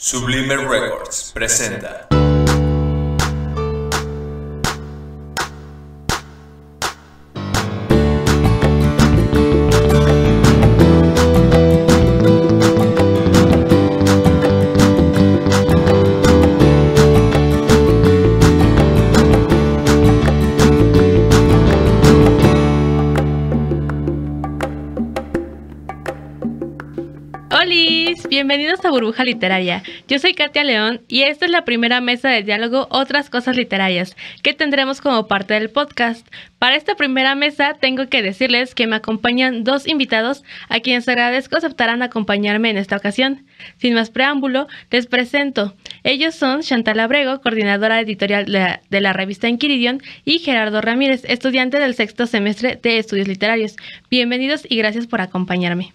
Sublime Records presenta. Bienvenidos a Burbuja Literaria. Yo soy Katia León y esta es la primera mesa de diálogo Otras Cosas Literarias que tendremos como parte del podcast. Para esta primera mesa tengo que decirles que me acompañan dos invitados a quienes agradezco aceptarán acompañarme en esta ocasión. Sin más preámbulo, les presento. Ellos son Chantal Abrego, coordinadora editorial de la, revista Inquiridion, y Gerardo Ramírez, estudiante del sexto semestre de Estudios Literarios. Bienvenidos y gracias por acompañarme.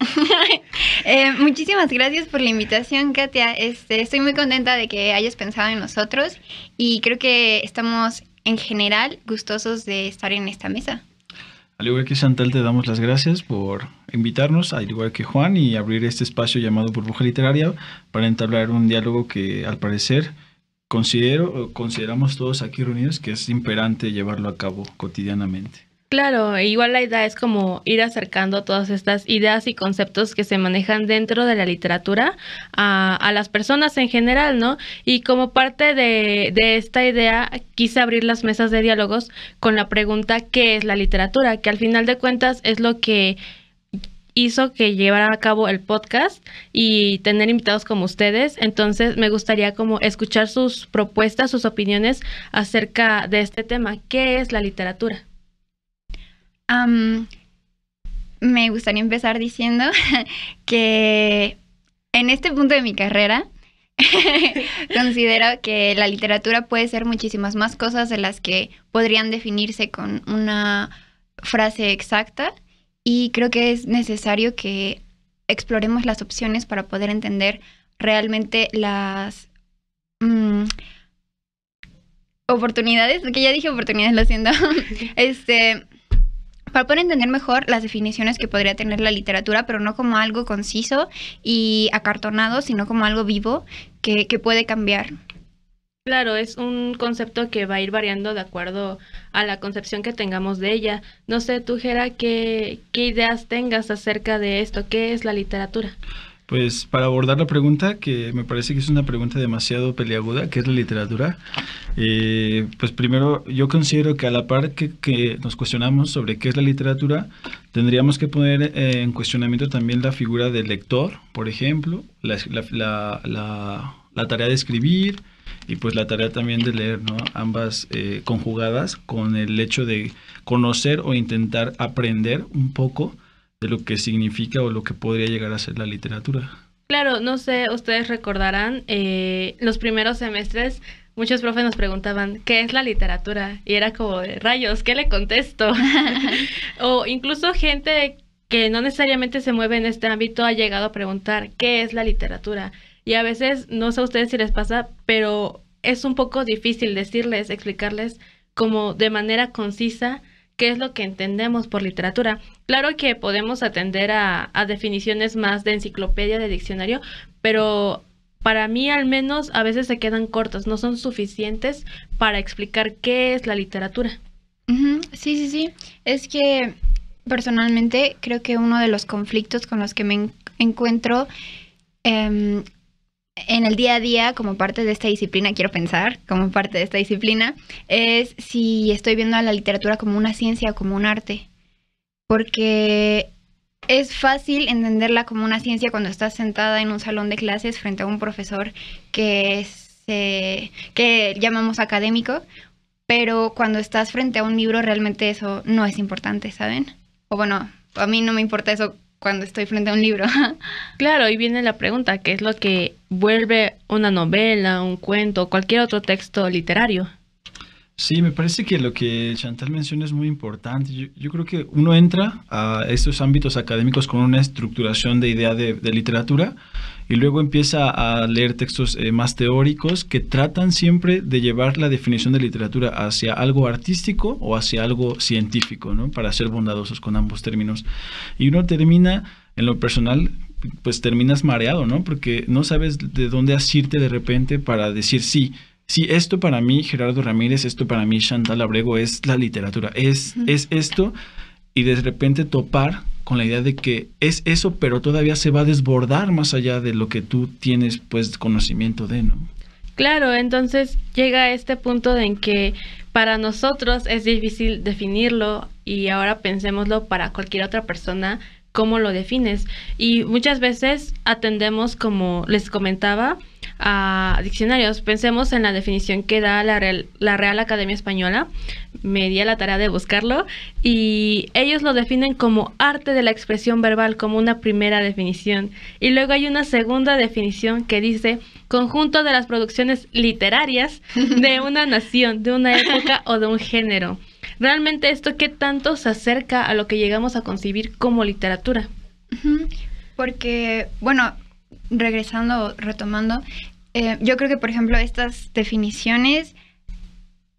Eh, muchísimas gracias por la invitación, Katia. Este, estoy muy contenta de que hayas pensado en nosotros y creo que estamos en general gustosos de estar en esta mesa. Al igual que Chantal, te damos las gracias por invitarnos, al igual que Juan, y abrir este espacio llamado Burbuja Literaria para entablar un diálogo que al parecer considero, consideramos todos aquí reunidos que es imperante llevarlo a cabo cotidianamente. Claro, e igual la idea es como ir acercando todas estas ideas y conceptos que se manejan dentro de la literatura a, las personas en general, ¿no? Y como parte de, de, esta idea, quise abrir las mesas de diálogos con la pregunta ¿qué es la literatura? Que al final de cuentas es lo que hizo que llevara a cabo el podcast y tener invitados como ustedes. Entonces me gustaría como escuchar sus propuestas, sus opiniones acerca de este tema. ¿Qué es la literatura? Me gustaría empezar diciendo que en este punto de mi carrera considero que la literatura puede ser muchísimas más cosas de las que podrían definirse con una frase exacta y creo que es necesario que exploremos las opciones para poder entender realmente las um, oportunidades, que ya dije oportunidades, lo siento, este para poder entender mejor las definiciones que podría tener la literatura, pero no como algo conciso y acartonado, sino como algo vivo que, que, puede cambiar. Claro, es un concepto que va a ir variando de acuerdo a la concepción que tengamos de ella. No sé, tú, Gera, ¿qué, qué ideas tengas acerca de esto? ¿Qué es la literatura? Pues para abordar la pregunta, que me parece que es una pregunta demasiado peliaguda, ¿qué es la literatura? Eh, pues primero yo considero que a la par que, que, nos cuestionamos sobre qué es la literatura, tendríamos que poner eh, en cuestionamiento también la figura del lector, por ejemplo, la, tarea de escribir y pues la tarea también de leer, ¿no? Ambas eh, conjugadas con el hecho de conocer o intentar aprender un poco de lo que significa o lo que podría llegar a ser la literatura. Claro, no sé, ustedes recordarán, eh, los primeros semestres muchos profes nos preguntaban, ¿qué es la literatura? Y era como de rayos, ¿qué le contesto? o incluso gente que no necesariamente se mueve en este ámbito ha llegado a preguntar, ¿qué es la literatura? Y a veces, no sé a ustedes si les pasa, pero es un poco difícil decirles, explicarles como de manera concisa qué es lo que entendemos por literatura. Claro que podemos atender a, definiciones más de enciclopedia, de diccionario, pero para mí al menos a veces se quedan cortas, no son suficientes para explicar qué es la literatura. Sí, sí, sí. Es que personalmente creo que uno de los conflictos con los que me en encuentro eh, en el día a día, como parte de esta disciplina, quiero pensar, como parte de esta disciplina, es si estoy viendo a la literatura como una ciencia o como un arte. Porque es fácil entenderla como una ciencia cuando estás sentada en un salón de clases frente a un profesor que, se, que llamamos académico, pero cuando estás frente a un libro realmente eso no es importante, ¿saben? O bueno, a mí no me importa eso cuando estoy frente a un libro. Claro, y viene la pregunta, ¿qué es lo que vuelve una novela, un cuento, cualquier otro texto literario? Sí, me parece que lo que Chantal menciona es muy importante. Yo, yo, creo que uno entra a estos ámbitos académicos con una estructuración de idea de, de literatura y luego empieza a leer textos eh, más teóricos que tratan siempre de llevar la definición de literatura hacia algo artístico o hacia algo científico, ¿no? Para ser bondadosos con ambos términos. Y uno termina, en lo personal, pues terminas mareado, ¿no? Porque no sabes de dónde asirte de repente para decir sí. Sí, esto para mí, Gerardo Ramírez, esto para mí, Chantal Abrego, es la literatura, es, es esto, y de repente topar con la idea de que es eso, pero todavía se va a desbordar más allá de lo que tú tienes, pues, conocimiento de, ¿no? Claro, entonces llega este punto en que para nosotros es difícil definirlo y ahora pensémoslo para cualquier otra persona, cómo lo defines. Y muchas veces atendemos, como les comentaba, a diccionarios. Pensemos en la definición que da la Real, la Real Academia Española. Me di a la tarea de buscarlo y ellos lo definen como arte de la expresión verbal, como una primera definición. Y luego hay una segunda definición que dice conjunto de las producciones literarias de una nación, de una época o de un género. Realmente esto qué tanto se acerca a lo que llegamos a concebir como literatura. Porque, bueno, regresando, retomando, eh, yo creo que, por ejemplo, estas definiciones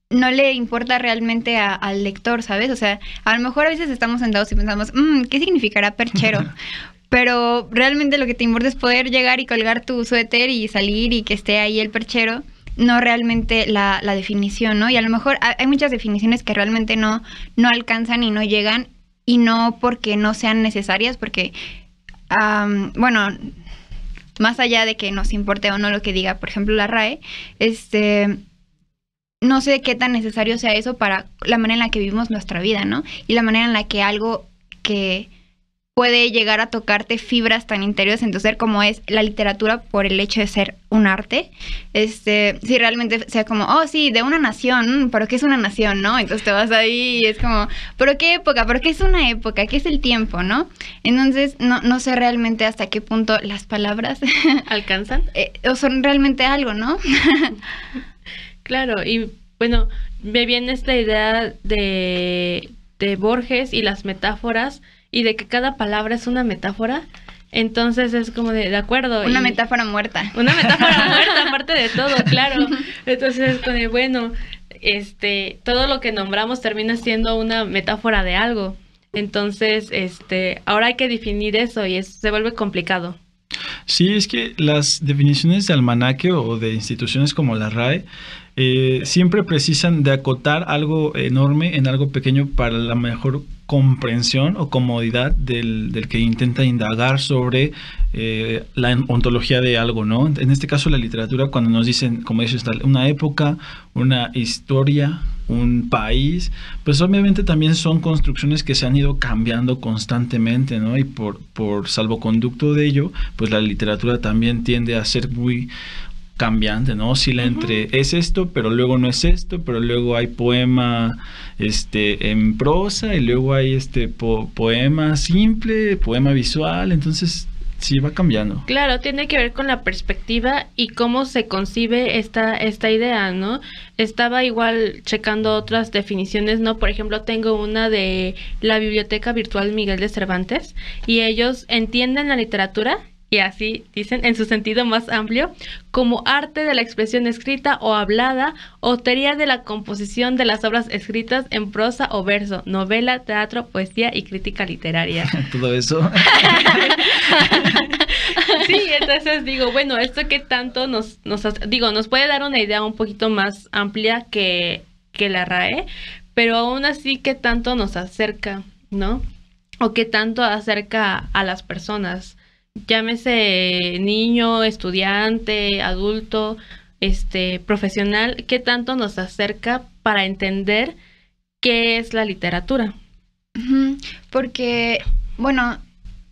no le importa realmente al lector, ¿sabes? O sea, a lo mejor a veces estamos sentados y pensamos, mm, ¿qué significará perchero? Pero realmente lo que te importa es poder llegar y colgar tu suéter y salir y que esté ahí el perchero, no realmente la, la definición, ¿no? Y a lo mejor hay muchas definiciones que realmente no, no alcanzan y no llegan, y no porque no sean necesarias, porque, bueno, más allá de que nos importe o no lo que diga, por ejemplo, la RAE, este, no sé qué tan necesario sea eso para la manera en la que vivimos nuestra vida, ¿no? Y la manera en la que algo que puede llegar a tocarte fibras tan interiores en tu ser como es la literatura por el hecho de ser un arte. Este, si realmente sea como, oh sí, de una nación, pero ¿qué es una nación, no? Entonces te vas ahí y es como, ¿pero qué época? ¿Pero qué es una época? ¿Qué es el tiempo, no? Entonces no, no sé realmente hasta qué punto las palabras alcanzan eh, o son realmente algo, ¿no? claro, y bueno, me viene esta idea de, de Borges y las metáforas y de que cada palabra es una metáfora. Entonces es como de, de acuerdo. Una metáfora muerta. Una metáfora muerta, aparte de todo, claro. Entonces es como de, bueno, este, todo lo que nombramos termina siendo una metáfora de algo. Entonces, este, ahora hay que definir eso y se vuelve complicado. Sí, es que las definiciones de almanaque o de instituciones como la RAE eh, siempre precisan de acotar algo enorme en algo pequeño para la mejor comprensión o comodidad del, del que intenta indagar sobre eh, la ontología de algo, ¿no? En este caso la literatura, cuando nos dicen, como dices, una época, una historia, un país, pues obviamente también son construcciones que se han ido cambiando constantemente, ¿no? Y por, por salvoconducto de ello, pues la literatura también tiende a ser muy cambiante, ¿no? Oscila entre es esto, pero luego no es esto, pero luego hay poema este en prosa y luego hay este poema simple, poema visual, entonces sí va cambiando. Claro, tiene que ver con la perspectiva y cómo se concibe esta esta idea, ¿no? Estaba igual checando otras definiciones, ¿no? Por ejemplo, tengo una de la Biblioteca Virtual Miguel de Cervantes y ellos entienden la literatura y así dicen en su sentido más amplio, como arte de la expresión escrita o hablada, o teoría de la composición de las obras escritas en prosa o verso, novela, teatro, poesía y crítica literaria. Todo eso. sí, entonces digo, bueno, esto que tanto nos, nos, digo, nos puede dar una idea un poquito más amplia que, que la RAE, pero aún así que tanto nos acerca, ¿no? O que tanto acerca a las personas llámese niño, estudiante, adulto, este, profesional, qué tanto nos acerca para entender qué es la literatura. Porque, bueno,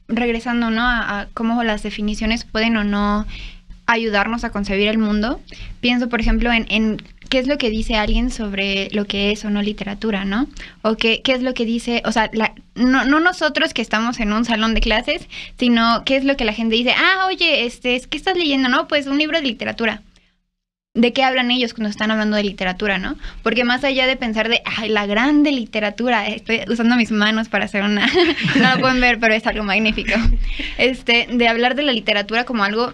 regresando ¿no? a, cómo las definiciones pueden o no ayudarnos a concebir el mundo, pienso, por ejemplo, en, en qué es lo que dice alguien sobre lo que es o no literatura, ¿no? O qué, qué es lo que dice, o sea, no, no, nosotros que estamos en un salón de clases, sino qué es lo que la gente dice, ah, oye, este, ¿qué estás leyendo? No, pues un libro de literatura. ¿De qué hablan ellos cuando están hablando de literatura, no? Porque más allá de pensar de, ay, la grande literatura, estoy usando mis manos para hacer una, no lo pueden ver, pero es algo magnífico. Este, de hablar de la literatura como algo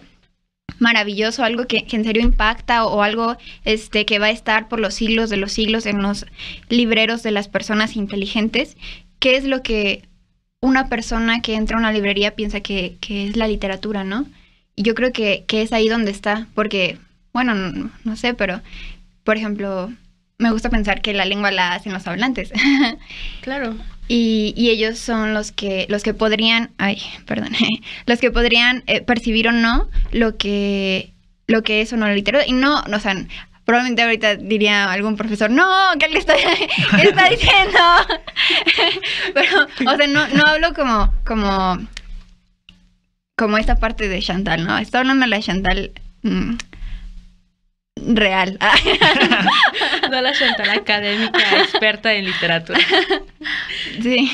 maravilloso, algo que, en serio impacta o, algo este, que va a estar por los siglos de los siglos en los libreros de las personas inteligentes, ¿qué es lo que una persona que entra a una librería piensa que, que es la literatura, ¿no? Y yo creo que, que es ahí donde está, porque, bueno, no, no sé, pero, por ejemplo, me gusta pensar que la lengua la hacen los hablantes. Claro. Y, y ellos son los que, los que podrían, ay, perdón, los que podrían eh, percibir o no lo que, lo que es o no literatura. Y no, o sea, probablemente ahorita diría algún profesor, no, ¿qué le está, qué está diciendo? Pero, o sea, no, no hablo como, como, como esta parte de Chantal, ¿no? Estoy hablando de la Chantal mm, real. No la Chantal académica experta en literatura. sí.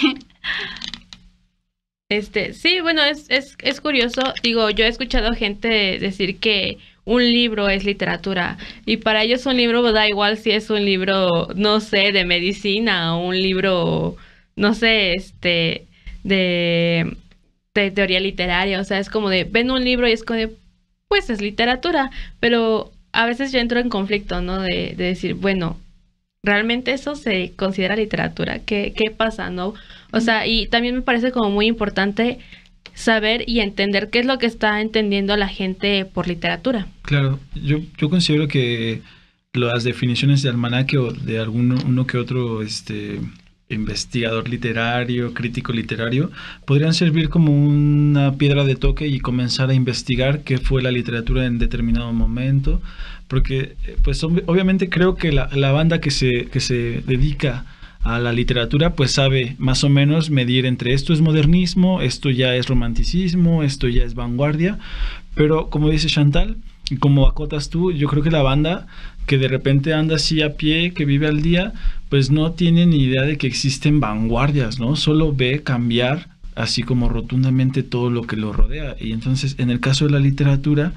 Este, sí, bueno, es, es, es curioso. Digo, yo he escuchado gente decir que un libro es literatura y para ellos un libro da igual si es un libro, no sé, de medicina o un libro, no sé, este, de, de teoría literaria. O sea, es como de, ven un libro y es como de, pues es literatura, pero a veces yo entro en conflicto, ¿no? De, de decir, bueno, ¿realmente eso se considera literatura? ¿Qué, ¿Qué pasa, no? O sea, y también me parece como muy importante saber y entender qué es lo que está entendiendo la gente por literatura. Claro, yo, yo considero que las definiciones de almanaque o de alguno uno que otro este, investigador literario, crítico literario, podrían servir como una piedra de toque y comenzar a investigar qué fue la literatura en determinado momento, porque pues ob- obviamente creo que la, la banda que se, que se dedica a la literatura pues sabe más o menos medir entre esto es modernismo, esto ya es romanticismo, esto ya es vanguardia, pero como dice Chantal, como acotas tú, yo creo que la banda que de repente anda así a pie, que vive al día, pues no tiene ni idea de que existen vanguardias, ¿no? Solo ve cambiar así como rotundamente todo lo que lo rodea. Y entonces, en el caso de la literatura,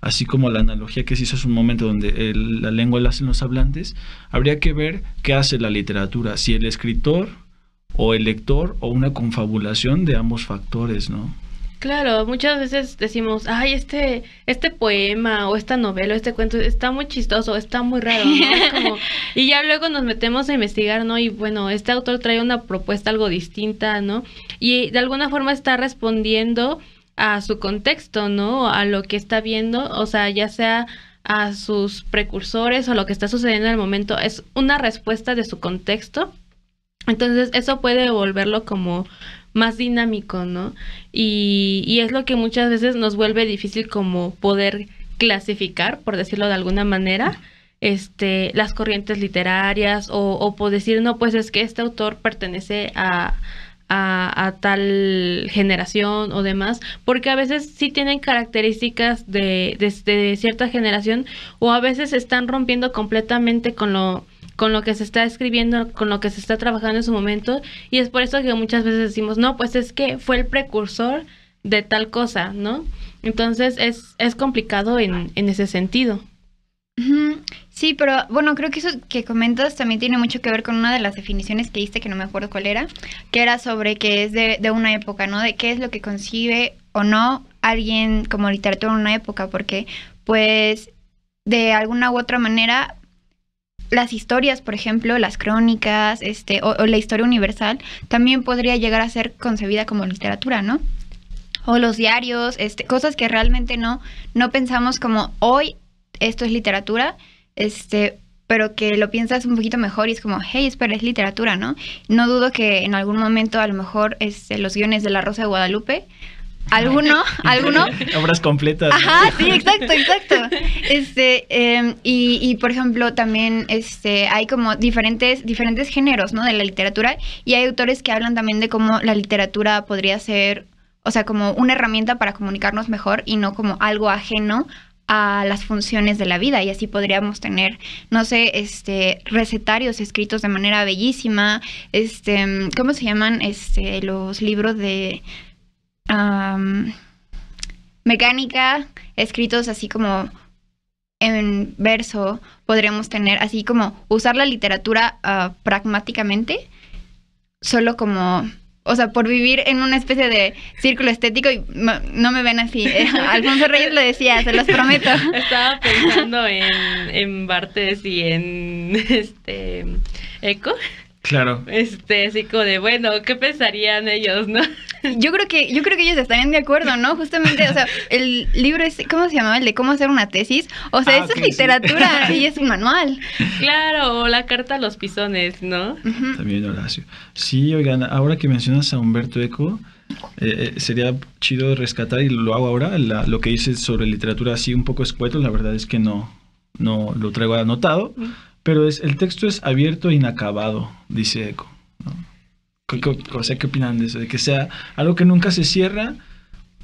así como la analogía que se hizo hace un momento donde la lengua la hacen los hablantes, habría que ver qué hace la literatura, si el escritor o el lector o una confabulación de ambos factores, ¿no? Claro, muchas veces decimos, ay, este, este poema o esta novela o este cuento está muy chistoso, está muy raro, ¿no? Es como- y ya luego nos metemos a investigar, ¿no? Y bueno, este autor trae una propuesta algo distinta, ¿no? Y de alguna forma está respondiendo a su contexto, ¿no? A lo que está viendo, o sea, ya sea a sus precursores o lo que está sucediendo en el momento, es una respuesta de su contexto. Entonces, eso puede volverlo como más dinámico, ¿no? Y, y es lo que muchas veces nos vuelve difícil como poder clasificar, por decirlo de alguna manera, este, las corrientes literarias o, o por decir, no, pues es que este autor pertenece a, a, a tal generación o demás, porque a veces sí tienen características de, de, de cierta generación o a veces están rompiendo completamente con lo con lo que se está escribiendo, con lo que se está trabajando en su momento, y es por eso que muchas veces decimos, no, pues es que fue el precursor de tal cosa, ¿no? Entonces es, es complicado en, en ese sentido. Sí, pero bueno, creo que eso que comentas también tiene mucho que ver con una de las definiciones que diste, que no me acuerdo cuál era, que era sobre que es de, de una época, ¿no? De qué es lo que concibe o no alguien como literatura en una época, porque pues de alguna u otra manera las historias, por ejemplo, las crónicas, este, o, o la historia universal, también podría llegar a ser concebida como literatura, ¿no? O los diarios, este, cosas que realmente no, no pensamos como hoy esto es literatura, este, pero que lo piensas un poquito mejor y es como, hey, espera, es literatura, ¿no? No dudo que en algún momento a lo mejor este, los guiones de La Rosa de Guadalupe, alguno, alguno, Obras completas. ¿no? Ajá, sí, exacto, exacto. Este, eh, y, y, por ejemplo, también este, hay como diferentes, diferentes géneros, ¿no? De la literatura. Y hay autores que hablan también de cómo la literatura podría ser, o sea, como una herramienta para comunicarnos mejor y no como algo ajeno a las funciones de la vida y así podríamos tener, no sé, este, recetarios escritos de manera bellísima, este, ¿cómo se llaman? Este, los libros de mecánica escritos así como en verso, podríamos tener así como usar la literatura ah, pragmáticamente, solo como, o sea, por vivir en una especie de círculo estético y no me ven así. eh, Alfonso Reyes lo decía, se los prometo. Estaba pensando en, en Bartes y en este Eco. Claro. Este, así como de, bueno, ¿qué pensarían ellos, no? Yo creo que, yo creo que ellos estarían de acuerdo, ¿no? Justamente, o sea, el libro es, ¿cómo se llamaba? El de cómo hacer una tesis. O sea, Ah, eso es sí. literatura y es un manual. Claro, o la carta a los pisones, ¿no? También Horacio. Sí, oigan, ahora que mencionas a Humberto Eco, eh, eh, sería chido rescatar, y lo hago ahora, la- lo que dices sobre literatura así un poco escueto, la verdad es que no, no lo traigo anotado. Pero es, el texto es abierto e inacabado, dice Eco. ¿no? ¿Qué, o sea, ¿qué opinan de eso? De que sea algo que nunca se cierra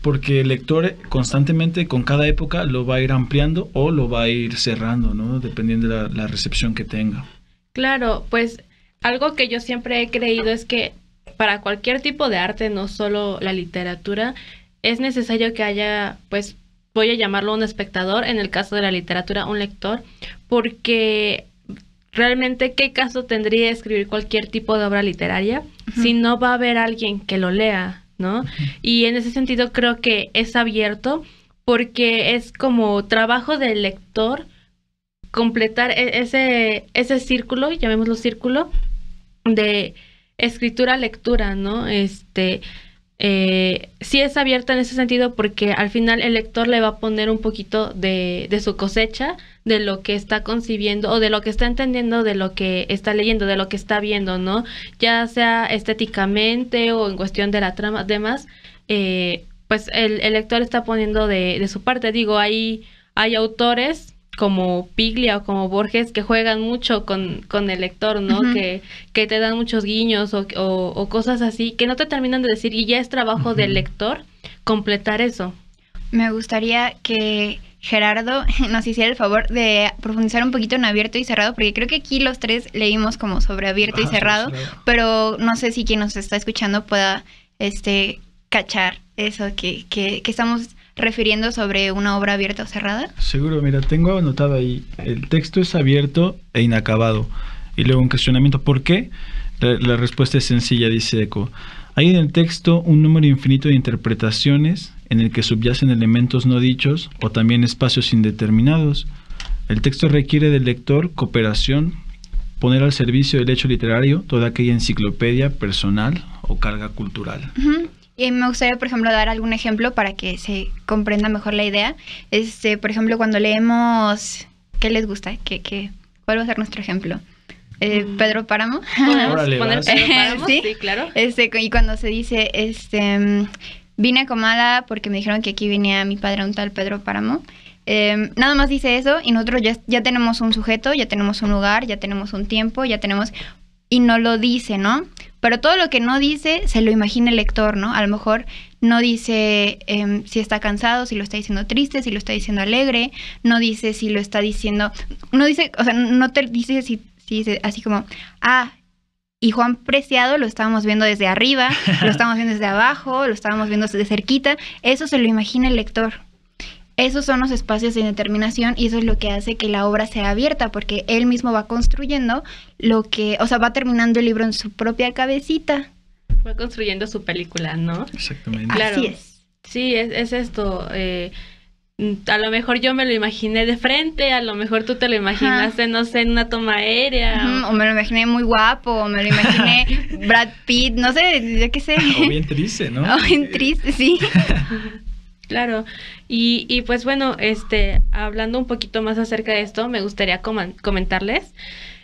porque el lector constantemente con cada época lo va a ir ampliando o lo va a ir cerrando, ¿no? Dependiendo de la, la recepción que tenga. Claro, pues algo que yo siempre he creído es que para cualquier tipo de arte, no solo la literatura, es necesario que haya, pues, voy a llamarlo un espectador, en el caso de la literatura, un lector, porque realmente qué caso tendría escribir cualquier tipo de obra literaria si no va a haber alguien que lo lea, ¿no? Y en ese sentido creo que es abierto porque es como trabajo del lector completar e- ese, ese círculo, llamémoslo círculo, de escritura-lectura, ¿no? Este, eh, sí es abierta en ese sentido porque al final el lector le va a poner un poquito de, de su cosecha, de lo que está concibiendo o de lo que está entendiendo, de lo que está leyendo, de lo que está viendo, ¿no? Ya sea estéticamente o en cuestión de la trama, demás, eh, pues el, el lector está poniendo de, de su parte. Digo, hay, hay autores como Piglia o como Borges que juegan mucho con, con el lector, ¿no? Que, que te dan muchos guiños o, o- o cosas así que no te terminan de decir y ya es trabajo del lector completar eso. Me gustaría que Gerardo nos hiciera el favor de profundizar un poquito en abierto y cerrado, porque creo que aquí los tres leímos como sobre abierto y sobre cerrado, pero no sé si quien nos está escuchando pueda este cachar eso que, que, que estamos refiriendo sobre una obra abierta o cerrada. Seguro, mira, tengo anotado ahí, el texto es abierto e inacabado. Y luego un cuestionamiento, ¿por qué? La, la respuesta es sencilla, dice Eco. Hay en el texto un número infinito de interpretaciones en el que subyacen elementos no dichos o también espacios indeterminados. El texto requiere del lector cooperación, poner al servicio del hecho literario toda aquella enciclopedia personal o carga cultural. Ujú. Y me gustaría, por ejemplo, dar algún ejemplo para que se comprenda mejor la idea. Este, por ejemplo, cuando leemos, ¿qué les gusta? ¿Qué, qué, ¿Cuál va a ser nuestro ejemplo? Eh, Mm. Pedro Páramo. ¿Podemos Órale. Pedro Páramo? Sí. sí, claro. Este, y cuando se dice, este, vine a Comala porque me dijeron que aquí venía mi padre, un tal Pedro Páramo. Eh, nada más dice eso y nosotros ya, ya tenemos un sujeto, ya tenemos un lugar, ya tenemos un tiempo, ya tenemos... Y no lo dice, ¿no? Pero todo lo que no dice se lo imagina el lector, ¿no? A lo mejor no dice em, si está cansado, si lo está diciendo triste, si lo está diciendo alegre, no dice si lo está diciendo... No dice, o sea, no te dice si, si dice así como, ah, y Juan Preciado lo estábamos viendo desde arriba, lo estábamos viendo desde abajo, lo estábamos viendo desde cerquita. Eso se lo imagina el lector. Esos son los espacios de determinación y eso es lo que hace que la obra sea abierta, porque él mismo va construyendo lo que, o sea, va terminando el libro en su propia cabecita. Fue construyendo su película, ¿no? Exactamente. Claro. Así es. Sí, es, es esto. eh, a lo mejor yo me lo imaginé de frente, a lo mejor tú te lo imaginaste, no sé, en una toma aérea. O me lo imaginé muy guapo, o me lo imaginé Brad Pitt, no sé, yo qué sé. O bien triste, ¿no? O bien triste, sí. Claro. Y, y pues bueno, este, hablando un poquito más acerca de esto, me gustaría comentarles.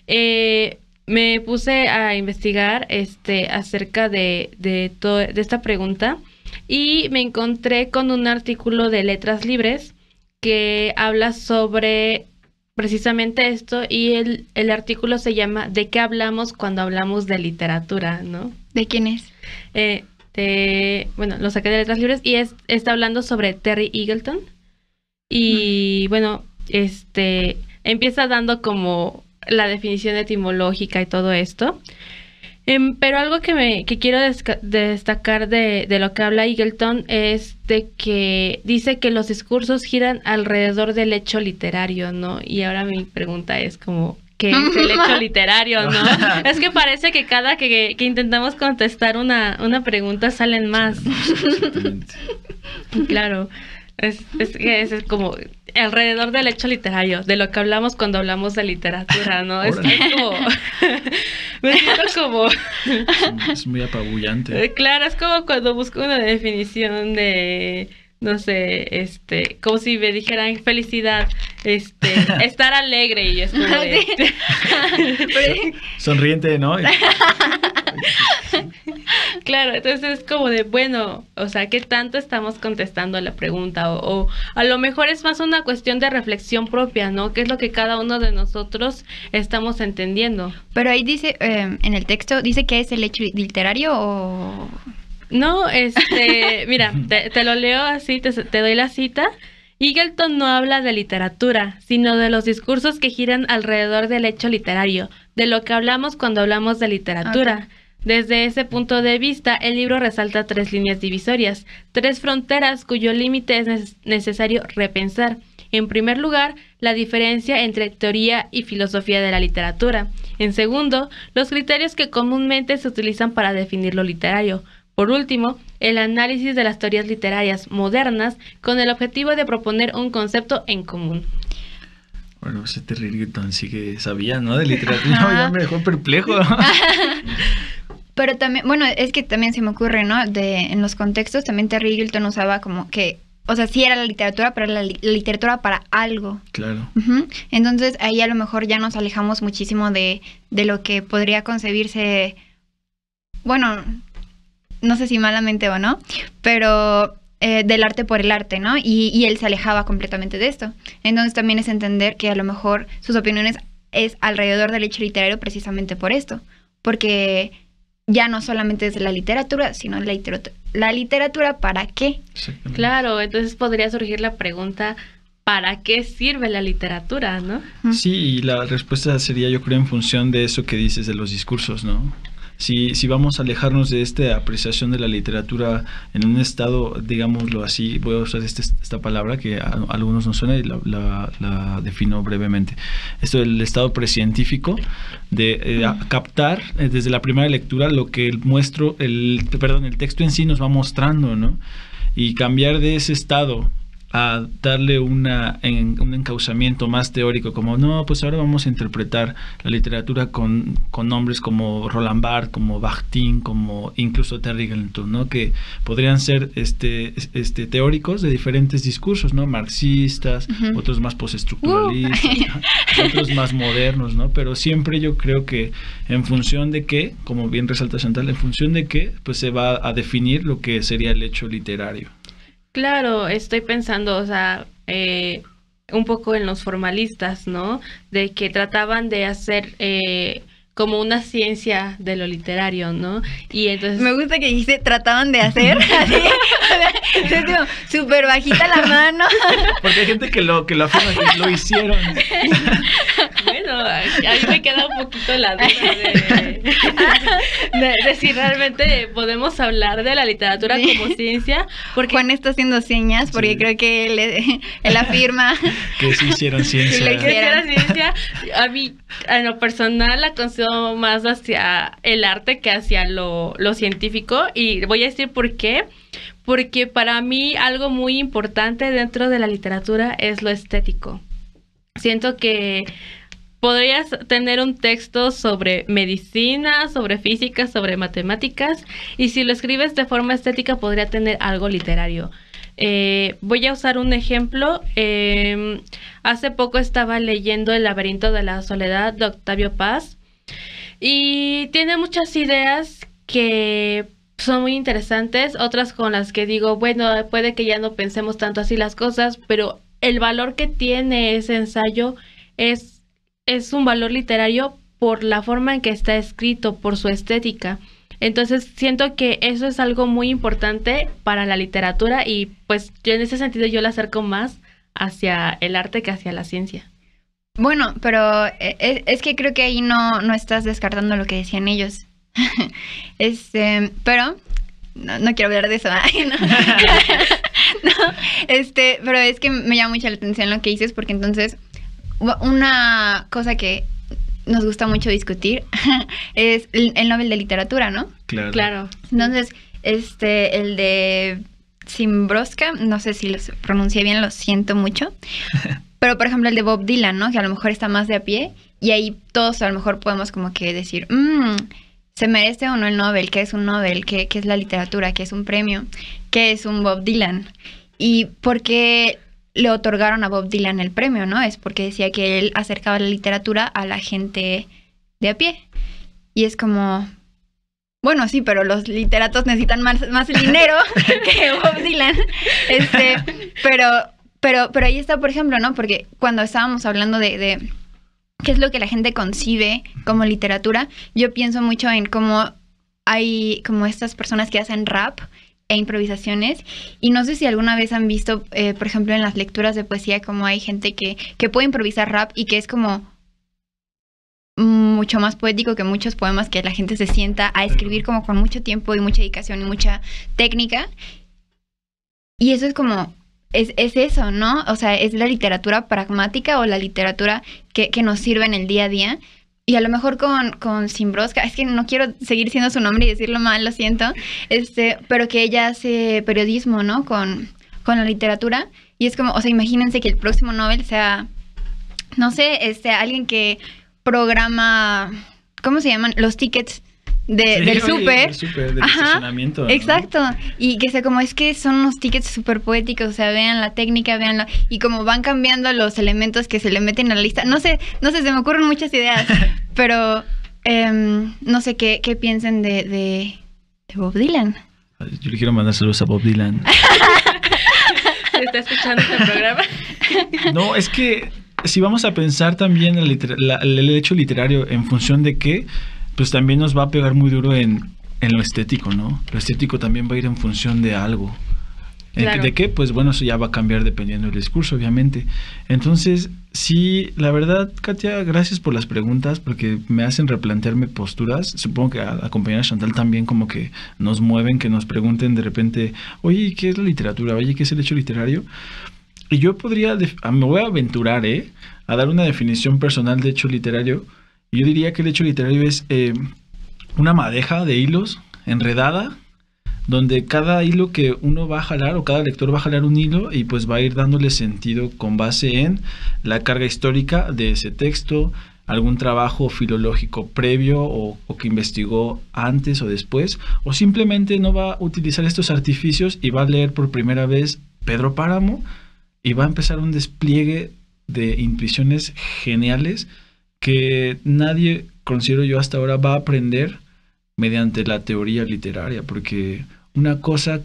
eh, me puse a investigar este, acerca de, de, de esta pregunta y me encontré con un artículo de Letras Libres que habla sobre precisamente esto y el, el artículo se llama ¿De qué hablamos cuando hablamos de literatura? ¿no? ¿De quién es? Eh, de- bueno, lo saqué de letras libres y es, está hablando sobre Terry Eagleton. Y bueno, este empieza dando como la definición etimológica y todo esto. Em, pero algo que, me, que quiero destacar de, de lo que habla Eagleton es de que dice que los discursos giran alrededor del hecho literario, ¿no? Y ahora mi pregunta es como, ¿qué es el hecho literario, no? es que parece que cada que, que intentamos contestar una, una pregunta salen más. Claro. Es, es es como alrededor del hecho literario, de lo que hablamos cuando hablamos de literatura, ¿no? Es, es como... me siento como... Es muy apabullante. Claro, es como cuando busco una definición de, no sé, este, como si me dijeran felicidad, este, estar alegre y es como de- Sonriente, ¿no? claro, entonces es como de, bueno, o sea, ¿qué tanto estamos contestando a la pregunta? O, o a lo mejor es más una cuestión de reflexión propia, ¿no? ¿Qué es lo que cada uno de nosotros estamos entendiendo? Pero ahí dice, eh, en el texto, dice que es el hecho literario o... No, este, mira, te, te lo leo así, te, te doy la cita. Eagleton no habla de literatura, sino de los discursos que giran alrededor del hecho literario, de lo que hablamos cuando hablamos de literatura. Desde ese punto de vista, el libro resalta tres líneas divisorias, tres fronteras cuyo límite es neces- necesario repensar. En primer lugar, la diferencia entre teoría y filosofía de la literatura. En segundo, los criterios que comúnmente se utilizan para definir lo literario. Por último, el análisis de las teorías literarias modernas con el objetivo de proponer un concepto en común. Bueno, ese Terry sí que sabía, ¿no? De literatura. No, ya me dejó perplejo. Pero también, bueno, es que también se me ocurre, ¿no? De, en los contextos también Terry Eagleton usaba como que, o sea, sí era la literatura, pero la, li- la literatura para algo. Claro. Entonces ahí a lo mejor ya nos alejamos muchísimo de, de lo que podría concebirse, bueno, no sé si malamente o no, pero eh, del arte por el arte, ¿no? Y, y él se alejaba completamente de esto. Entonces también es entender que a lo mejor sus opiniones es alrededor del hecho literario precisamente por esto, porque ya no solamente es la literatura, sino la literatura, la literatura para qué. Exactamente. Claro, entonces podría surgir la pregunta, ¿para qué sirve la literatura, no? Sí, y la respuesta sería, yo creo, en función de eso que dices de los discursos, ¿no? Si, si vamos a alejarnos de esta apreciación de la literatura en un estado, digámoslo así, voy a usar este- esta palabra que a, a algunos no suena y la, la- la defino brevemente. Esto del estado precientífico, de eh, a- captar eh, desde la primera lectura lo que el muestro, el, perdón, el texto en sí nos va mostrando, ¿no? Y cambiar de ese estado a darle una, en- un encauzamiento más teórico, como no, pues ahora vamos a interpretar la literatura con, con nombres como Roland Barthes, como Bakhtin, como incluso Terry Eagleton, ¿no? Que podrían ser este, es- este, teóricos de diferentes discursos, ¿no? Marxistas, otros más postestructuralistas, otros más modernos, ¿no? Pero siempre yo creo que en función de qué, como bien resalta Chantal, en función de qué, pues se va a definir lo que sería el hecho literario. Claro, estoy pensando, o sea, eh, un poco en los formalistas, ¿no? De que trataban de hacer eh, como una ciencia de lo literario, ¿no? Y entonces... Me gusta que dice trataban de hacer así, súper bajita la mano. Porque hay gente que lo, que lo afirma que lo hicieron. Bueno, a a mí me queda un poquito la duda de, de- de si realmente podemos hablar de la literatura Sí. como ciencia, porque Juan está haciendo señas porque Sí. creo que él, él afirma. Que sí hicieron que ciencia, a mí, en lo personal, la considero más hacia el arte que hacia lo, lo científico. Y voy a decir por qué. Porque para mí algo muy importante dentro de la literatura es lo estético. Siento que podrías tener un texto sobre medicina, sobre física, sobre matemáticas, y si lo escribes de forma estética podría tener algo literario. Eh, voy a usar un ejemplo. Eh, hace poco estaba leyendo El laberinto de la soledad de Octavio Paz y tiene muchas ideas que son muy interesantes, otras con las que digo, bueno, puede que ya no pensemos tanto así las cosas, pero el valor que tiene ese ensayo es, es un valor literario por la forma en que está escrito, por su estética. Entonces siento que eso es algo muy importante para la literatura y pues yo en ese sentido yo la acerco más hacia el arte que hacia la ciencia. Bueno, pero eh, es, es que creo que ahí no, no estás descartando lo que decían ellos. este, pero no, no quiero hablar de eso. no. Este, pero es que me llama mucho la atención lo que dices porque entonces una cosa que nos gusta mucho discutir es el, el Nobel de literatura, ¿no? Claro. Claro. Entonces, este, el de Zimbroska, no sé si los pronuncié bien, lo siento mucho. Pero por ejemplo el de Bob Dylan, ¿no? Que a lo mejor está más de a pie y ahí todos a lo mejor podemos como que decir, mmm, ¿se merece o no el Nobel? ¿Qué es un Nobel? ¿Qué, ¿Qué es la literatura? ¿Qué es un premio? ¿Qué es un Bob Dylan? Y por qué le otorgaron a Bob Dylan el premio, ¿no? Es porque decía que él acercaba la literatura a la gente de a pie. Y es como, bueno, sí, pero los literatos necesitan más, más dinero que Bob Dylan. Este, pero, pero, pero ahí está, por ejemplo, ¿no? Porque cuando estábamos hablando de, de qué es lo que la gente concibe como literatura, yo pienso mucho en cómo hay como estas personas que hacen rap e improvisaciones. Y no sé si alguna vez han visto, eh, por ejemplo, en las lecturas de poesía, como hay gente que, que puede improvisar rap y que es como mucho más poético que muchos poemas que la gente se sienta a escribir como con mucho tiempo y mucha dedicación y mucha técnica. Y eso es como, es, es eso, ¿no? O sea, es la literatura pragmática o la literatura que, que nos sirve en el día a día. Y a lo mejor con, con Simbroska, es que no quiero seguir siendo su nombre y decirlo mal, lo siento, este, pero que ella hace periodismo, ¿no? Con, con la literatura. Y es como, o sea, imagínense que el próximo Nobel sea, no sé, este, alguien que programa, ¿cómo se llaman? Los tickets de, Sí, del súper. del súper, del Ajá, estacionamiento, ¿no? Exacto. Y que sea como es que son unos tickets súper poéticos, o sea, vean la técnica, vean la... Y como van cambiando los elementos que se le meten a la lista. No sé, no sé, se me ocurren muchas ideas, pero em, no sé qué, qué piensen de, de, de Bob Dylan. Yo le quiero mandar saludos a Bob Dylan. ¿Se está escuchando este programa? No, es que si vamos a pensar también el, liter- la- el hecho literario en función de qué, pues también nos va a pegar muy duro en, en lo estético, ¿no? Lo estético también va a ir en función de algo. ¿En Claro. ¿De qué? Pues bueno, eso ya va a cambiar dependiendo del discurso, obviamente. Entonces, sí, la verdad, Katia, gracias por las preguntas, porque me hacen replantearme posturas. Supongo que a la compañera Chantal también como que nos mueven, que nos pregunten de repente, oye, ¿qué es la literatura? Oye, ¿qué es el hecho literario? Y yo podría, ah, me voy a aventurar, ¿eh? A dar una definición personal de hecho literario. Yo diría que el hecho literario es eh, una madeja de hilos enredada, donde cada hilo que uno va a jalar o cada lector va a jalar un hilo y pues va a ir dándole sentido con base en la carga histórica de ese texto, algún trabajo filológico previo o, o que investigó antes o después, o simplemente no va a utilizar estos artificios y va a leer por primera vez Pedro Páramo y va a empezar un despliegue de intuiciones geniales que nadie, considero yo hasta ahora, va a aprender mediante la teoría literaria, porque una cosa,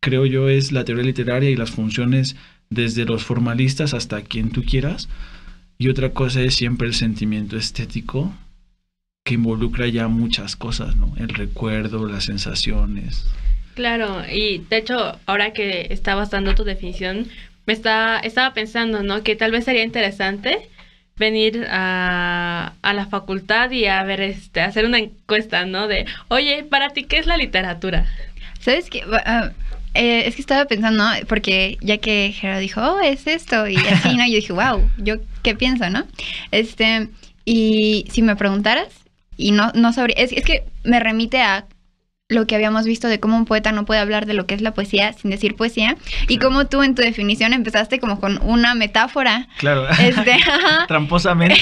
creo yo, es la teoría literaria y las funciones desde los formalistas hasta quien tú quieras, y otra cosa es siempre el sentimiento estético que involucra ya muchas cosas, ¿no? El recuerdo, las sensaciones. Claro, y de hecho, ahora que estabas dando tu definición, me está, estaba pensando, ¿no? Que tal vez sería interesante venir a, a la facultad y a ver, este, hacer una encuesta, ¿no? De, oye, para ti, ¿qué es la literatura? ¿Sabes qué? Eh, es que estaba pensando, ¿no? porque ya que Gerardo dijo, oh, es esto, y así, ¿no? Yo dije, wow, ¿yo qué pienso, no? Este, y si me preguntaras, y no, no sabría, es, es que me remite a lo que habíamos visto de cómo un poeta no puede hablar de lo que es la poesía sin decir poesía, y cómo tú en tu definición empezaste como con una metáfora. Claro, Este, tramposamente.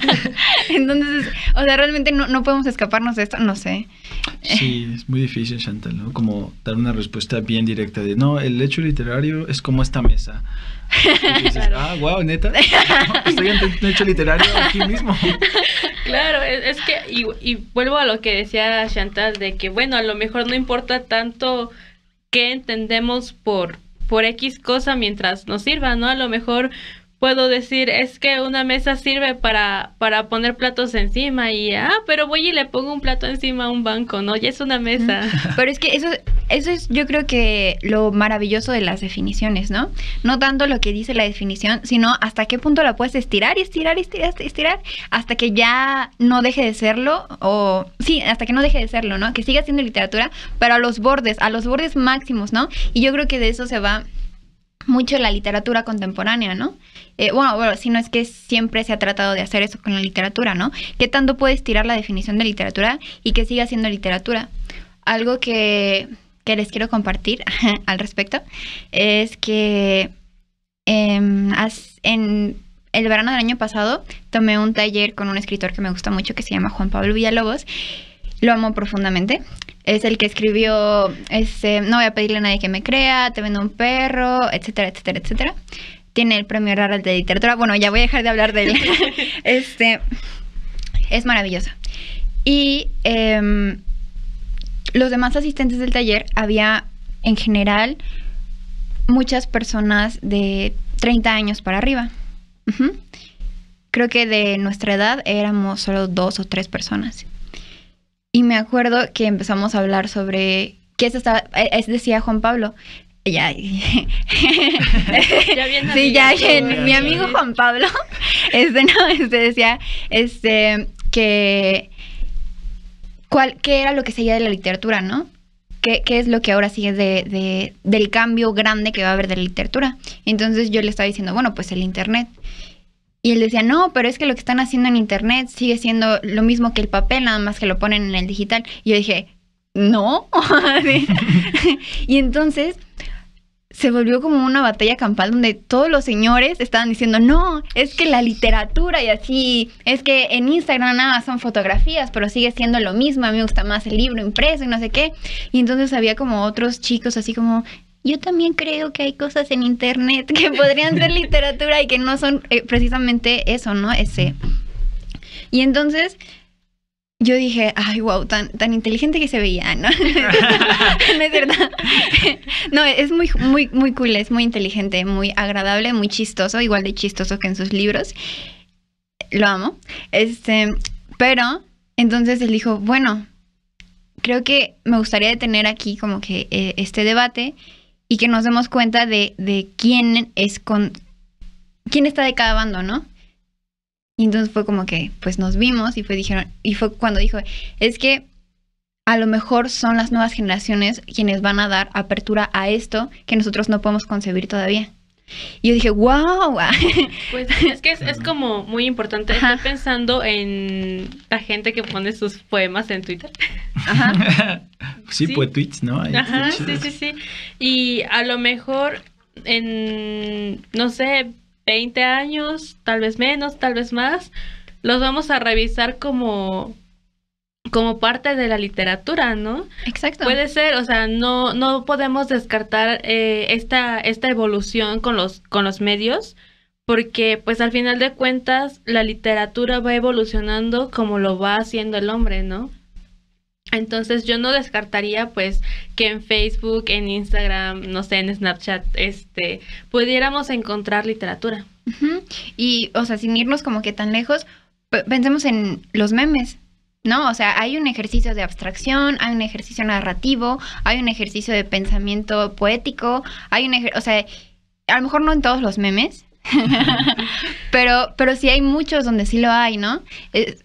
Entonces, o sea, realmente no, no podemos escaparnos de esto, no sé. Sí, es muy difícil, Chantal, ¿no? Como dar una respuesta bien directa de, no, el hecho literario es como esta mesa. Y dices, Claro. ah, wow, neta, estoy ante un hecho literario aquí mismo. Claro, es, es que, y, y vuelvo a lo que decía Chantal, de que, bueno, a lo mejor no importa tanto qué entendemos por, por X cosa mientras nos sirva, ¿no? A lo mejor puedo decir, es que una mesa sirve para, para poner platos encima y, ah, pero voy y le pongo un plato encima a un banco, ¿no? Ya es una mesa. Pero es que eso, eso es yo creo que lo maravilloso de las definiciones, ¿no? No tanto lo que dice la definición, sino hasta qué punto la puedes estirar y estirar y estirar, estirar hasta que ya no deje de serlo o sí, hasta que no deje de serlo, ¿no? Que siga siendo literatura, pero a los bordes, a los bordes máximos, ¿no? Y yo creo que de eso se va mucho la literatura contemporánea, ¿no? Eh, bueno, bueno, si no es que siempre se ha tratado de hacer eso con la literatura, ¿no? ¿Qué tanto puedes tirar la definición de literatura y que siga siendo literatura? Algo que que les quiero compartir al respecto es que em, en el verano del año pasado tomé un taller con un escritor que me gusta mucho que se llama Juan Pablo Villalobos. Lo amo profundamente. Es el que escribió este, No voy a pedirle a nadie que me crea, Te vendo un perro, etcétera, etcétera, etcétera. Tiene el premio Rara de literatura. Bueno, ya voy a dejar de hablar de él. este, es maravilloso. Y em, los demás asistentes del taller había en general muchas personas de 30 años para arriba. Creo que de nuestra edad éramos solo dos o tres personas. Y me acuerdo que empezamos a hablar sobre qué se estaba, eh, es decía Juan Pablo. Ya, Ya bien sí, ya, mi amigo Juan Pablo, este, no, este decía, este, que, cuál, qué era lo que seguía de la literatura, ¿no? ¿Qué, qué es lo que ahora sigue de, de- del cambio grande que va a haber de la literatura? Entonces yo le estaba diciendo, bueno, pues el Internet. Y él decía, no, pero es que lo que están haciendo en Internet sigue siendo lo mismo que el papel, nada más que lo ponen en el digital. Y yo dije, no. Y entonces se volvió como una batalla campal donde todos los señores estaban diciendo, no, es que la literatura y así, es que en Instagram nada son fotografías, pero sigue siendo lo mismo, a mí me gusta más el libro impreso y no sé qué. Y entonces había como otros chicos así como, yo también creo que hay cosas en Internet que podrían ser literatura y que no son eh, precisamente eso, ¿no? Ese. Y entonces yo dije, ay, wow, tan, tan inteligente que se veía, ¿no? no es verdad. no, es muy, muy, muy cool, es muy inteligente, muy agradable, muy chistoso, igual de chistoso que en sus libros. Lo amo. Este, pero entonces él dijo, bueno, creo que me gustaría tener aquí como que eh, este debate y que nos demos cuenta de, de quién es con quién está de cada bando, ¿no? Y entonces fue como que, pues nos vimos y fue, dijeron, y fue cuando dijo, es que a lo mejor son las nuevas generaciones quienes van a dar apertura a esto que nosotros no podemos concebir todavía. Y yo dije, wow, Pues es que es, es como muy importante. Ajá. Estoy pensando en la gente que pone sus poemas en Twitter. Ajá. sí, Sí. pues tweets, ¿no? Ahí Ajá, sí, sí, sí. Y a lo mejor en, no sé, 20 años, tal vez menos, tal vez más, los vamos a revisar como como parte de la literatura, ¿no? Exacto. Puede ser, o sea, no, no podemos descartar eh, esta, esta evolución con los, con los medios, porque pues al final de cuentas la literatura va evolucionando como lo va haciendo el hombre, ¿no? Entonces yo no descartaría pues que en Facebook, en Instagram, no sé, en Snapchat, este, pudiéramos encontrar literatura. Y, o sea, sin irnos como que tan lejos, pensemos en los memes, ¿no? O sea, hay un ejercicio de abstracción, hay un ejercicio narrativo, hay un ejercicio de pensamiento poético, hay un ejer- o sea, a lo mejor no en todos los memes, pero, pero sí hay muchos donde sí lo hay, ¿no? Eh,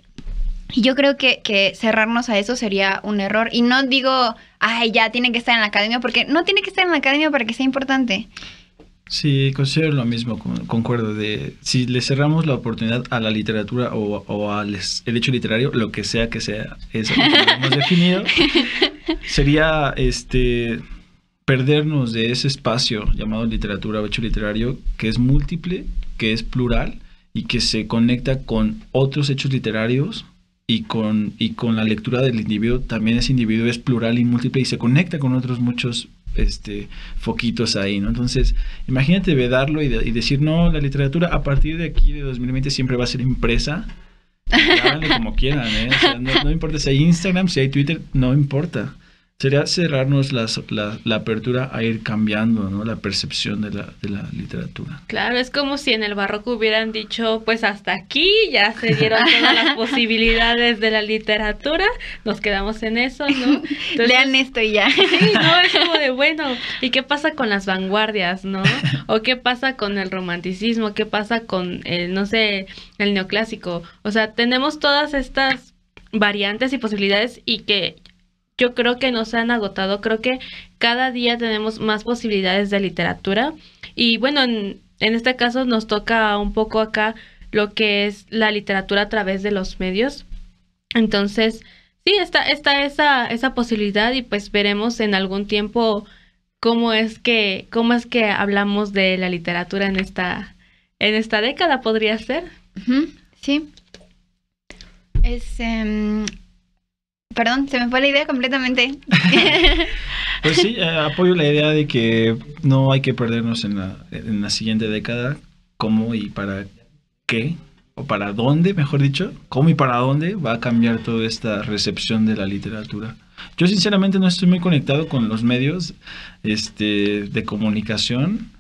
y yo creo que, que cerrarnos a eso sería un error. Y no digo, ay, ya tiene que estar en la academia, porque no tiene que estar en la academia para que sea importante. Sí, considero lo mismo, con- concuerdo. De si le cerramos la oportunidad a la literatura o, o al el hecho literario, lo que sea que sea, eso que hemos definido, sería este perdernos de ese espacio llamado literatura o hecho literario, que es múltiple, que es plural y que se conecta con otros hechos literarios y con, y con la lectura del individuo. También ese individuo es plural y múltiple y se conecta con otros muchos este, foquitos ahí, ¿no? Entonces, imagínate vedarlo y, de- y decir, no, la literatura a partir de aquí, de 2020, siempre va a ser impresa. Háganle como quieran, ¿eh? O sea, no, no importa si hay Instagram, si hay Twitter, no importa. Sería cerrarnos las- la, la apertura a ir cambiando, ¿no? La percepción de la, de la literatura. Claro, es como si en el barroco hubieran dicho, pues hasta aquí ya se dieron todas las posibilidades de la literatura, nos quedamos en eso, ¿no? Entonces, Lean esto y ya. Sí, no, es como de bueno, ¿y qué pasa con las vanguardias, no? O qué pasa con el romanticismo, qué pasa con el, no sé, el neoclásico. O sea, tenemos todas estas variantes y posibilidades y que yo creo que no se han agotado. Creo que cada día tenemos más posibilidades de literatura. Y bueno, en, en este caso nos toca un poco acá lo que es la literatura a través de los medios. Entonces, sí, está, está esa, esa posibilidad y pues veremos en algún tiempo cómo es que, cómo es que hablamos de la literatura en esta, en esta década, podría ser. Sí. Es. em, perdón, se me fue la idea completamente. Pues sí, eh, apoyo la idea de que no hay que perdernos en la, en la siguiente década, cómo y para qué, o para dónde, mejor dicho, cómo y para dónde va a cambiar toda esta recepción de la literatura. Yo sinceramente no estoy muy conectado con los medios este, de comunicación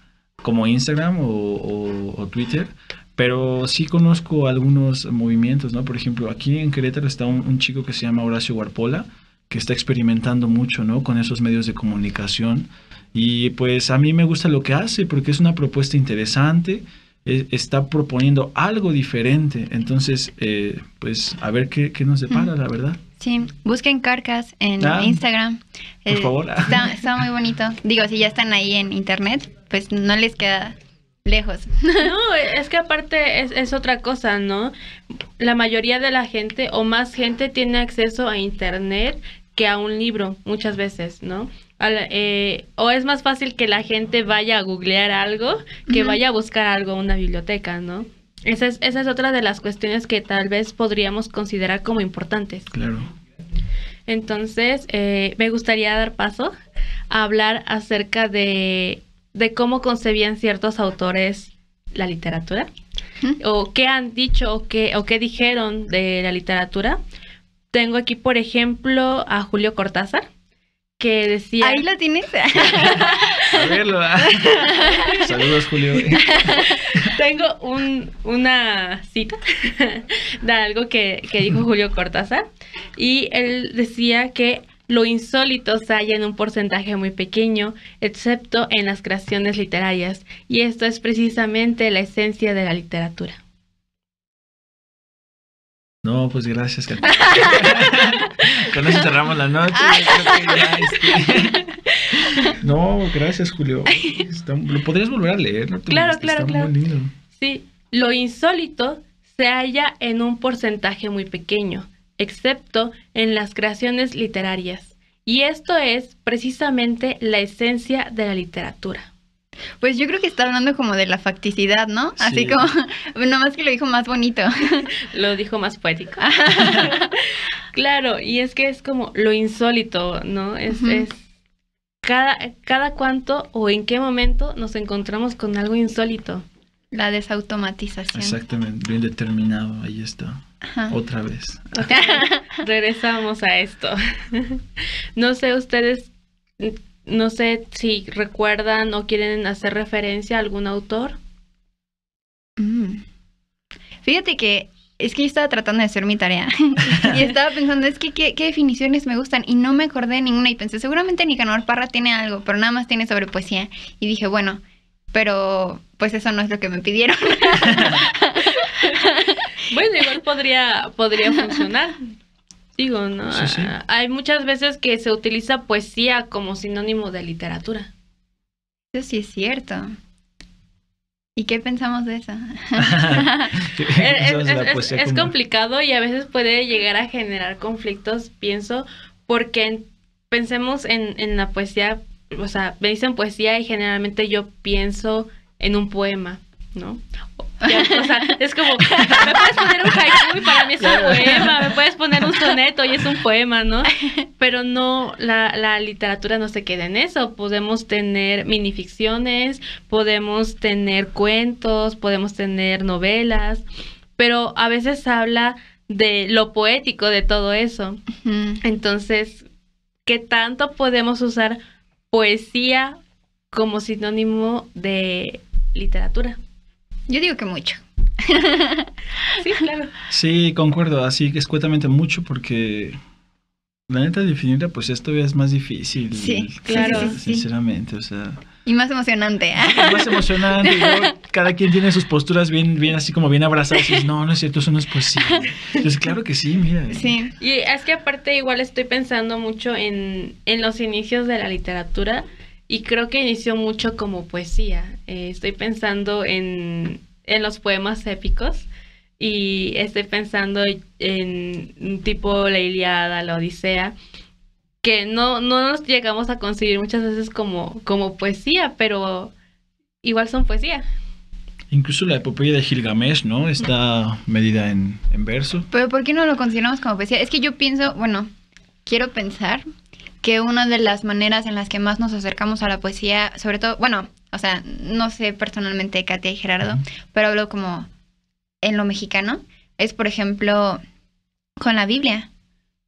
como Instagram o, Twitter, pero sí conozco algunos movimientos, ¿no? Por ejemplo, aquí en Querétaro está un, un chico que se llama Horacio Guarpola, que está experimentando mucho, ¿no? Con esos medios de comunicación. Y pues a mí me gusta lo que hace porque es una propuesta interesante, e- está proponiendo algo diferente. Entonces, eh, pues a ver qué, qué nos depara, la verdad. Sí, busquen Carcas en Ah, Instagram. Eh, por favor. Está, está muy bonito. Digo, si ya están ahí en internet, pues no les queda lejos. No, es que aparte es, es otra cosa, ¿no? La mayoría de la gente o más gente tiene acceso a internet que a un libro muchas veces, ¿no? Al- eh, o es más fácil que la gente vaya a googlear algo que vaya a buscar algo en una biblioteca, ¿no? Esa es, esa es otra de las cuestiones que tal vez podríamos considerar como importantes. Claro. Entonces, eh, me gustaría dar paso a hablar acerca de, de cómo concebían ciertos autores la literatura, o qué han dicho o qué, o qué dijeron de la literatura. Tengo aquí, por ejemplo, a Julio Cortázar, que decía... Ahí lo tienes. A verlo. Saludos, Julio. Tengo un, una cita de algo que, que dijo Julio Cortázar y él decía que lo insólito se halla en un porcentaje muy pequeño, excepto en las creaciones literarias, y esto es precisamente la esencia de la literatura. No, pues gracias. Con eso cerramos la noche. Ya, este- No, gracias, Julio. Está- lo podrías volver a leer, ¿no? Claro, claro, está claro. muy lindo. Sí, lo insólito se halla en un porcentaje muy pequeño, excepto en las creaciones literarias, y esto es precisamente la esencia de la literatura. Pues yo creo que está hablando como de la facticidad, ¿no? Así Sí. como, nomás que lo dijo más bonito. Lo dijo más poético. claro, y es que es como lo insólito, ¿no? Es, es cada, cada cuánto o en qué momento nos encontramos con algo insólito. La desautomatización. Exactamente, lo indeterminado, ahí está. Ajá. Otra vez. Regresamos a esto. no sé ustedes, no sé si recuerdan o quieren hacer referencia a algún autor. Mm. Fíjate que es que yo estaba tratando de hacer mi tarea y estaba pensando, es que ¿qué, qué definiciones me gustan y no me acordé de ninguna y pensé, seguramente Nicanor Parra tiene algo, pero nada más tiene sobre poesía. Y dije, bueno, pero pues eso no es lo que me pidieron. Bueno, igual podría, podría funcionar. Digo, ¿no? Sí, sí. Hay muchas veces que se utiliza poesía como sinónimo de literatura. Eso sí es cierto. ¿Y qué pensamos de eso? Es, como- complicado y a veces puede llegar a generar conflictos, pienso, porque en- pensemos en, en la poesía, o sea, me dicen poesía y generalmente yo pienso en un poema, ¿no? O- ya, o sea, es como, me puedes poner un haiku y para mí es un poema, me puedes poner un soneto y es un poema, ¿no? Pero no, la, la literatura no se queda en eso. Podemos tener minificciones, podemos tener cuentos, podemos tener novelas, pero a veces habla de lo poético de todo eso. Entonces, ¿qué tanto podemos usar poesía como sinónimo de literatura? Yo digo que mucho. Sí, claro. Sí, concuerdo, así que escuetamente mucho porque la neta definirla pues esto ya es más difícil. Sí, claro. sí, sí. Sinceramente, o sea, Y más emocionante. es más emocionante. y luego cada quien tiene sus posturas bien, bien así como bien abrazadas y dices, no, no es cierto, eso no es poesía. Entonces, claro que sí, mira. Sí. Y es que aparte igual estoy pensando mucho en, en los inicios de la literatura y creo que inició mucho como poesía. Eh, estoy pensando en, en los poemas épicos. y estoy pensando en un tipo la Iliada, la Odisea, que no, no nos llegamos a conseguir muchas veces como, como poesía, pero igual son poesía. Incluso la epopeya de Gilgamesh, ¿no? Está medida en, en verso. Pero ¿por qué no lo consideramos como poesía? Es que yo pienso, bueno, quiero pensar que una de las maneras en las que más nos acercamos a la poesía, sobre todo, bueno, o sea, no sé personalmente Katia y Gerardo, pero hablo como en lo mexicano, es por ejemplo con la Biblia,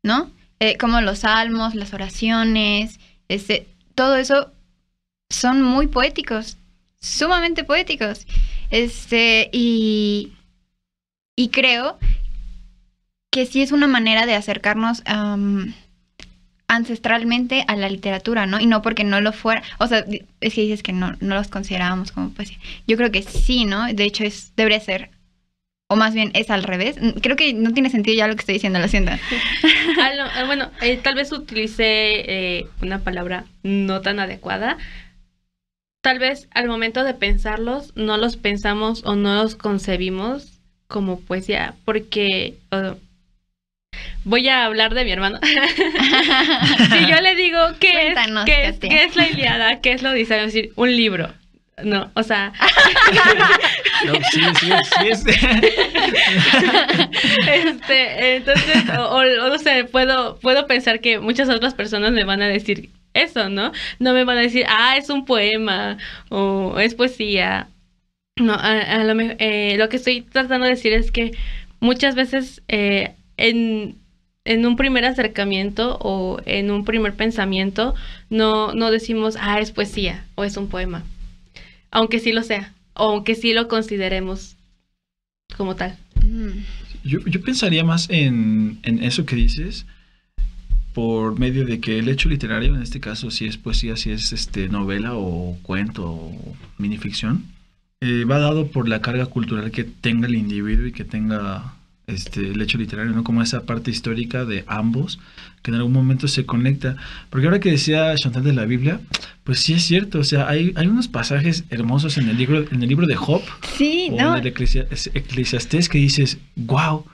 ¿no? Eh, como los salmos, las oraciones, este, todo eso son muy poéticos, sumamente poéticos. Este, y, y creo que sí es una manera de acercarnos am, ancestralmente a la literatura, ¿no? Y no porque no lo fuera, o sea, es que dices que no, no los considerábamos como poesía. Yo creo que sí, ¿no? De hecho, es, debería ser, o más bien es al revés. Creo que no tiene sentido ya lo que estoy diciendo, lo siento. Ah, no, ah, bueno, eh, tal vez utilicé eh, una palabra no tan adecuada. Tal vez al momento de pensarlos, no los pensamos o no los concebimos como poesía, porque voy a hablar de mi hermano. si yo le digo qué es, Cuéntanos, qué es, qué es la Iliada, qué es la Odisea, a decir un libro. No, o sea, No, sí, sí, sí es. este, entonces, o, o- o no sé, puedo, puedo pensar que muchas otras personas me van a decir eso, ¿no? No me van a decir, ah, es un poema o es poesía. No, a, a lo, eh, lo que estoy tratando de decir es que muchas veces eh, en, en un primer acercamiento o en un primer pensamiento no, no decimos, ah, es poesía o es un poema. Aunque sí lo sea, o aunque sí lo consideremos como tal. Yo, yo pensaría más en, en eso que dices por medio de que el hecho literario, en este caso, si es poesía, si es este novela o cuento o minificción, eh, va dado por la carga cultural que tenga el individuo y que tenga este, el hecho literario, ¿no? Como esa parte histórica de ambos, que en algún momento se conecta. Porque ahora que decía Chantal de la Biblia, pues sí es cierto, o sea, hay, hay unos pasajes hermosos en el libro, en el libro de Job, Sí, o no. en el Eclesia- Eclesiastés que dices, wow, o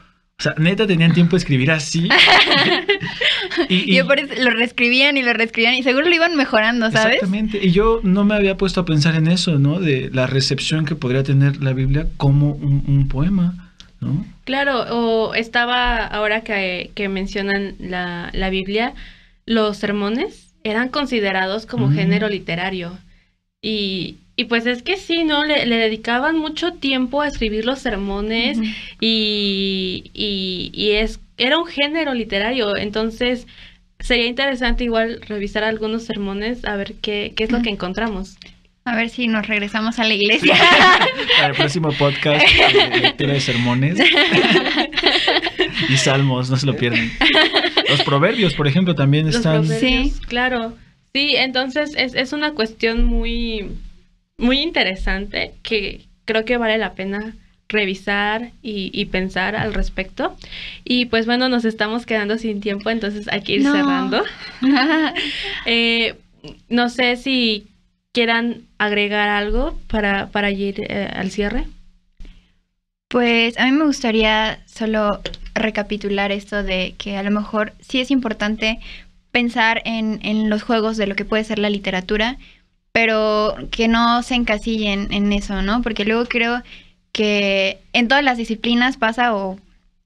sea, neta tenían tiempo de escribir así. y, y- Yo por eso lo reescribían y lo reescribían y seguro lo iban mejorando, ¿sabes? Exactamente. Y yo no me había puesto a pensar en eso, ¿no? De la recepción que podría tener la Biblia como un, un poema, ¿no? Claro, o estaba, ahora que, que mencionan la, la Biblia, los sermones eran considerados como Mm. género literario. Y, y pues es que sí, ¿no? Le, le dedicaban mucho tiempo a escribir los sermones y, y, y es, era un género literario. Entonces, sería interesante igual revisar algunos sermones a ver qué, qué es lo que encontramos. A ver si nos regresamos a la iglesia. Para el próximo podcast, eh, lectura de sermones y salmos, no se lo pierdan. Los proverbios, por ejemplo, también Los están... Sí. claro. Sí, entonces es, es una cuestión muy, muy interesante que creo que vale la pena revisar y, y pensar al respecto. Y pues bueno, nos estamos quedando sin tiempo, entonces hay que ir No. cerrando. Eh, no sé si quieran agregar algo para, para ir eh, al cierre. Pues a mí me gustaría solo recapitular esto de que a lo mejor sí es importante pensar en, en los juegos de lo que puede ser la literatura, pero que no se encasillen en eso, ¿no? Porque luego creo que en todas las disciplinas pasa, o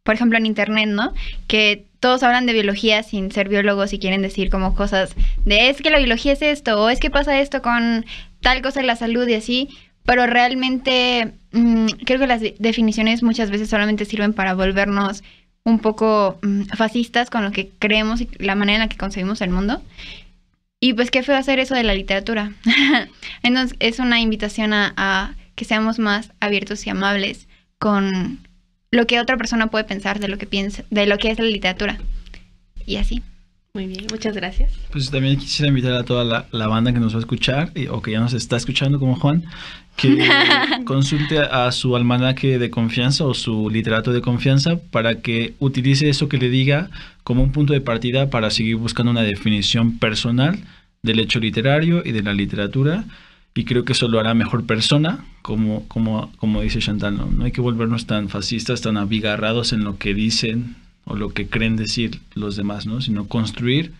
por ejemplo en internet, ¿no? Que todos hablan de biología sin ser biólogos y quieren decir como cosas de es que la biología es esto, o es que pasa esto con tal cosa de la salud y así, pero realmente mm, creo que las de- definiciones muchas veces solamente sirven para volvernos un poco mm, fascistas con lo que creemos y la manera en la que concebimos el mundo. Y pues qué feo hacer eso de la literatura. Entonces es una invitación a que seamos más abiertos y amables con lo que otra persona puede pensar de lo que piensa, de lo que es la literatura. Y así. Muy bien, muchas gracias. Pues también quisiera invitar a toda la, la banda que nos va a escuchar y- o que ya nos está escuchando como Juan, que consulte a su almanaque de confianza o su literato de confianza para que utilice eso que le diga como un punto de partida para seguir buscando una definición personal del hecho literario y de la literatura y creo que eso lo hará mejor persona, como, como, como dice Chantal, ¿no? no hay que volvernos tan fascistas, tan abigarrados en lo que dicen o lo que creen decir los demás, ¿no? sino construir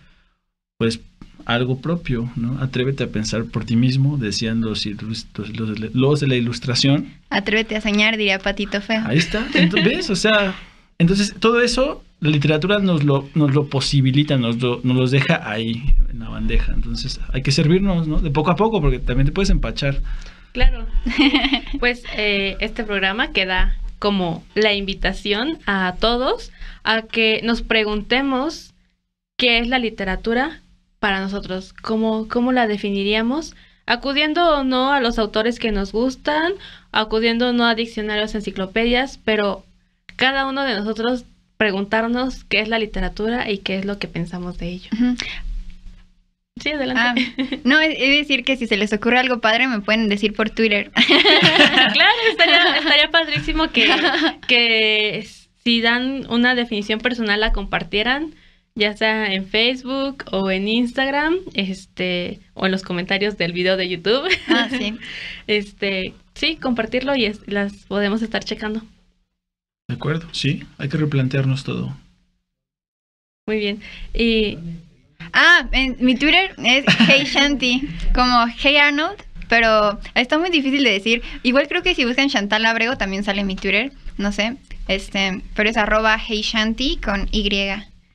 pues algo propio, ¿no? Atrévete a pensar por ti mismo, decían los, los, los, los de la ilustración. Atrévete a soñar, diría Patito Feo. Ahí está, entonces, ¿ves? O sea, entonces todo eso la literatura nos lo, nos lo posibilita, nos lo, nos los deja ahí en la bandeja. Entonces hay que servirnos, ¿no? De poco a poco, porque también te puedes empachar. Claro. pues eh, este programa queda como la invitación a todos a que nos preguntemos qué es la literatura para nosotros, cómo, cómo la definiríamos, acudiendo o no a los autores que nos gustan, acudiendo o no a diccionarios, enciclopedias, pero cada uno de nosotros preguntarnos qué es la literatura y qué es lo que pensamos de ello. Sí, adelante. Ah, no, es decir que si se les ocurre algo padre me pueden decir por Twitter. claro, estaría, estaría padrísimo que, que si dan una definición personal la compartieran, ya sea en Facebook o en Instagram, este, o en los comentarios del video de YouTube. Ah, sí. este, sí, compartirlo y las podemos estar checando. De acuerdo, sí, hay que replantearnos todo. Muy bien. Y Ah, en mi Twitter es Hey Shanti, como Hey Arnold, pero está muy difícil de decir. Igual creo que si buscan Chantal Abrego también sale mi Twitter, no sé, este, pero es arroba Hey Shanti con Y.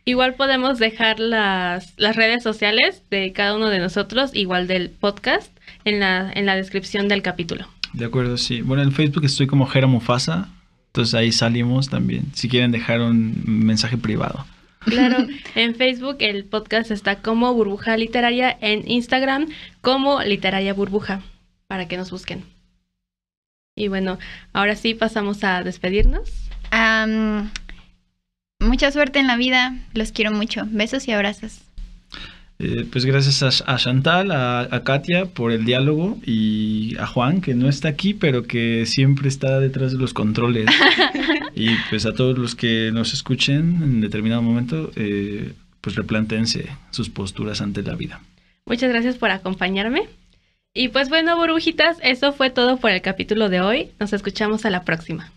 Igual podemos dejar las, las redes sociales de cada uno de nosotros, igual del podcast, en la, en la descripción del capítulo. De acuerdo, sí. Bueno, en Facebook estoy como Jera Mufasa, entonces ahí salimos también, si quieren dejar un mensaje privado. Claro, en Facebook el podcast está como Burbuja Literaria, en Instagram como Literaria Burbuja, para que nos busquen. Y bueno, ahora sí pasamos a despedirnos. mucha suerte en la vida, los quiero mucho. Besos y abrazos. Eh, pues gracias a, Chantal, a, Katia por el diálogo y a Juan, que no está aquí, pero que siempre está detrás de los controles. y pues a todos los que nos escuchen en determinado momento, eh, pues replantense sus posturas ante la vida. Muchas gracias por acompañarme. Y pues bueno, burbujitas, eso fue todo por el capítulo de hoy. Nos escuchamos a la próxima.